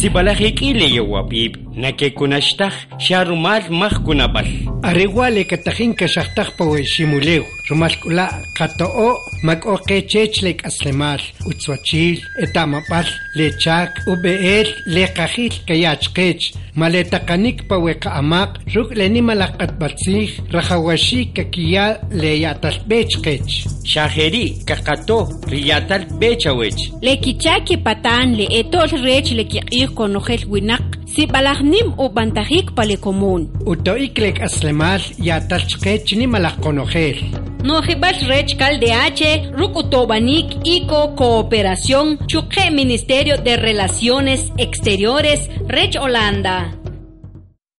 Sibalajiquile yawapib, nakekunashtaj, sharumal majkunapal. Ariguale katajin kashaxtajpa weximuleu, rumalkula qato'o mak'oqechechlek aslemal, utzwachil, etamapal, lechak, ubeel, leqajil kayachqech, maletaqanik pa weqa amaq, ruk lenimalaqatbatzij, rajawashi kakiya leyatalbechqech. Shaheri, kakato, riyatal bechawech. Lekichaki patan le etol rech le kiqir konojel winak, si balagnim u bantajik pale común. Utoiklek aslemal yatalchqech ni malaqonojel. Nojibal rech caldeache, rukutobanik ico cooperación, chuque Ministerio de Relaciones Exteriores, rech Holanda.